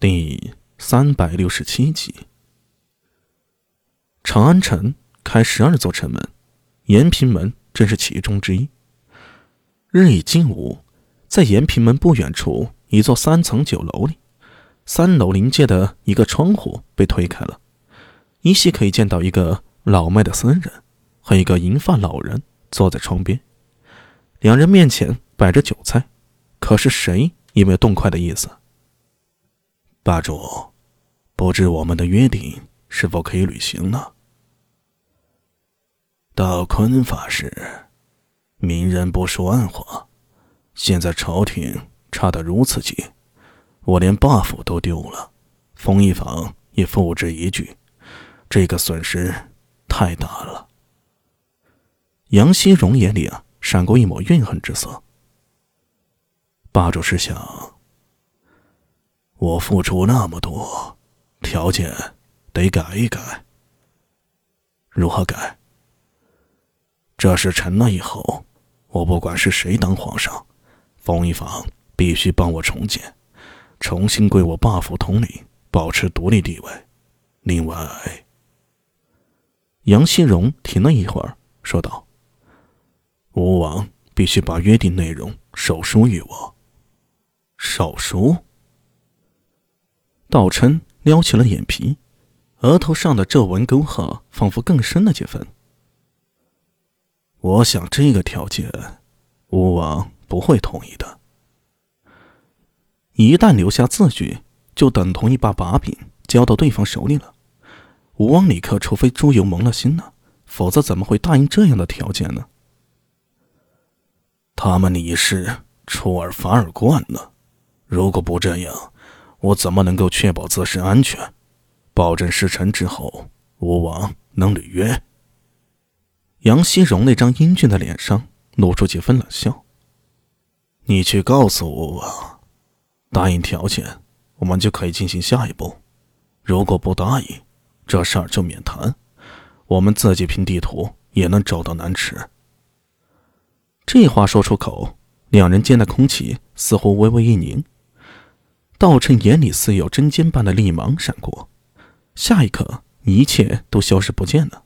第三百六十七集。长安城开十二座城门，延平门正是其中之一。日已近午，在延平门不远处一座三层酒楼里，三楼临街的一个窗户被推开了，依稀可以见到一个老迈的僧人和一个银发老人坐在窗边，两人面前摆着酒菜，可是谁也没有动筷的意思。霸主，不知我们的约定是否可以履行呢？道坤法师，明人不说暗话，现在朝廷差得如此急，我连 buff 都丢了，封一坊也付之一炬，这个损失太大了。杨希荣眼里啊闪过一抹怨恨之色。霸主是想？我付出那么多，条件得改一改。如何改？这事成了以后，我不管是谁当皇上，封一坊必须帮我重建，重新归我霸府统领，保持独立地位。另外，杨希荣停了一会儿，说道：“吴王必须把约定内容手书于我。手书。”道琛撩起了眼皮，额头上的皱纹沟壑仿佛更深了几分。我想这个条件，吴王不会同意的。一旦留下字据，就等同于把把柄交到对方手里了。吴王李克，除非朱由蒙了心了，否则怎么会答应这样的条件呢？他们李氏出尔反尔惯了，如果不这样。我怎么能够确保自身安全，保证事成之后，吴王能履约？杨希荣那张英俊的脸上露出几分冷笑。你去告诉吴王，答应条件，我们就可以进行下一步；如果不答应，这事儿就免谈。我们自己凭地图也能找到南池。这话说出口，两人间的空气似乎微微一凝。道琛眼里似有针尖般的厉芒闪过，下一刻，一切都消失不见了。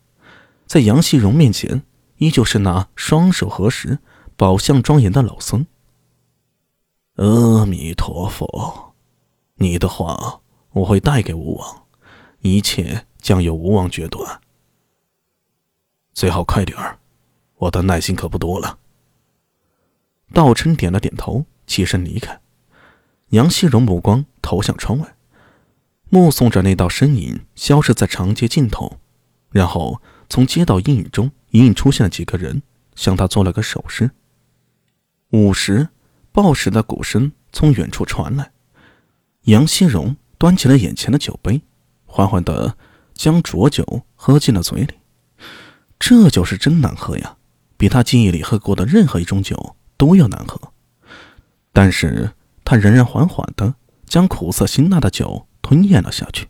在杨希荣面前，依旧是那双手合十、宝相庄严的老僧。阿弥陀佛，你的话我会带给吴王，一切将由吴王决断。最好快点儿，我的耐心可不多了。道琛点了点头，起身离开。杨希荣目光投向窗外，目送着那道身影消失在长街尽头，然后从街道阴影中隐隐出现了几个人，向他做了个手势。午时，报时的鼓声从远处传来，杨希荣端起了眼前的酒杯，缓缓地将浊酒喝进了嘴里。这酒是真难喝呀，比他记忆里喝过的任何一种酒都要难喝。但是。他仍然缓缓的将苦涩辛辣的酒吞咽了下去。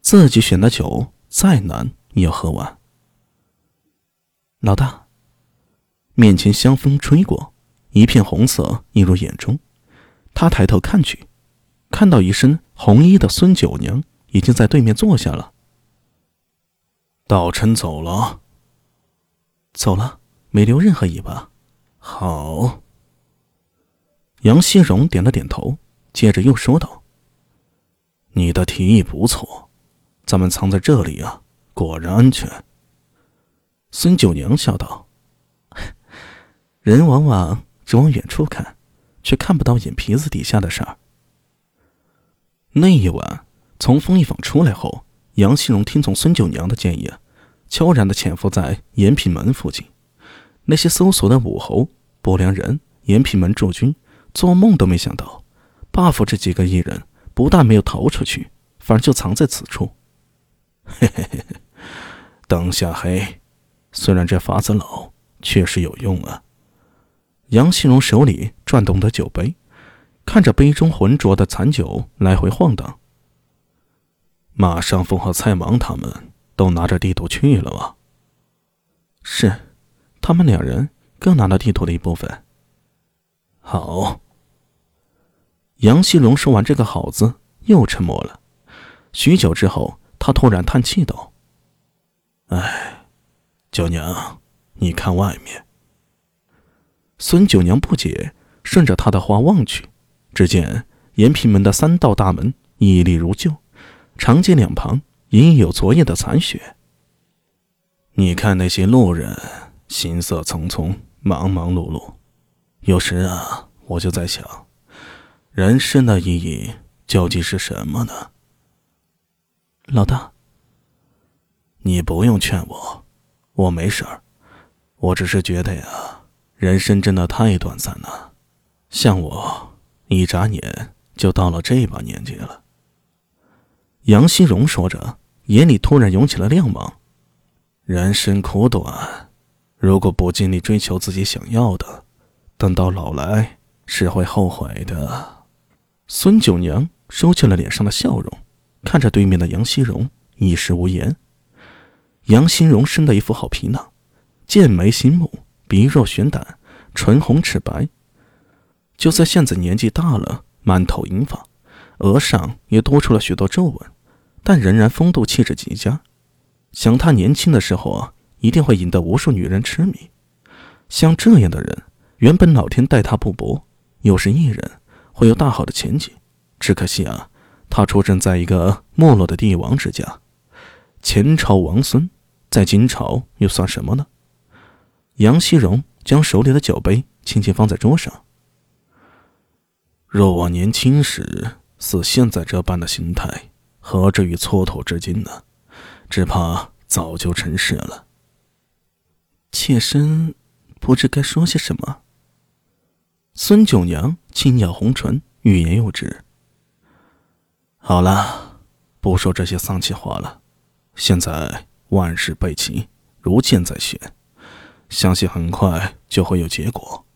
自己选的酒再难也要喝完。老大，面前香风吹过，一片红色映入眼中。他抬头看去，看到一身红衣的孙九娘已经在对面坐下了。道琛走了，走了，没留任何尾巴。好。杨希荣点了点头，接着又说道：“你的提议不错，咱们藏在这里啊，果然安全。”孙九娘笑道：“ 人往往只往远处看，却看不到眼皮子底下的事儿。”那一晚，从风一坊出来后，杨希荣听从孙九娘的建议，悄然的潜伏在延平门附近。那些搜索的武侯、伯良人、延平门驻军。做梦都没想到，buff 这几个艺人不但没有逃出去，反而就藏在此处。嘿嘿嘿嘿，灯下黑，虽然这法子老，确实有用啊。杨希荣手里转动的酒杯，看着杯中浑浊的残酒来回晃荡。马上峰和蔡芒他们都拿着地图去了吗？是，他们两人各拿了地图的一部分。好。杨希龙说完这个“好”字，又沉默了。许久之后，他突然叹气道：“哎，九娘，你看外面。”孙九娘不解，顺着他的话望去，只见延平门的三道大门屹立如旧，长街两旁隐有昨夜的残雪。你看那些路人，行色匆匆，忙忙碌碌。有时啊，我就在想，人生的意义究竟是什么呢？老大，你不用劝我，我没事儿，我只是觉得呀，人生真的太短暂了。像我，一眨眼就到了这把年纪了。杨希荣说着，眼里突然涌起了亮芒。人生苦短，如果不尽力追求自己想要的。等到老来是会后悔的。孙九娘收起了脸上的笑容，看着对面的杨希荣，一时无言。杨希荣生的一副好皮囊，剑眉星目，鼻若悬胆，唇红齿白。就算现在年纪大了，满头银发，额上也多出了许多皱纹，但仍然风度气质极佳。想他年轻的时候啊，一定会引得无数女人痴迷。像这样的人。原本老天待他不薄，又是艺人，会有大好的前景。只可惜啊，他出生在一个没落的帝王之家，前朝王孙，在金朝又算什么呢？杨希荣将手里的酒杯轻轻放在桌上。若我年轻时似现在这般的心态，何至于蹉跎至今呢？只怕早就成事了。妾身不知该说些什么。孙九娘轻咬红唇，欲言又止。好了，不说这些丧气话了。现在万事备齐，如箭在弦，相信很快就会有结果。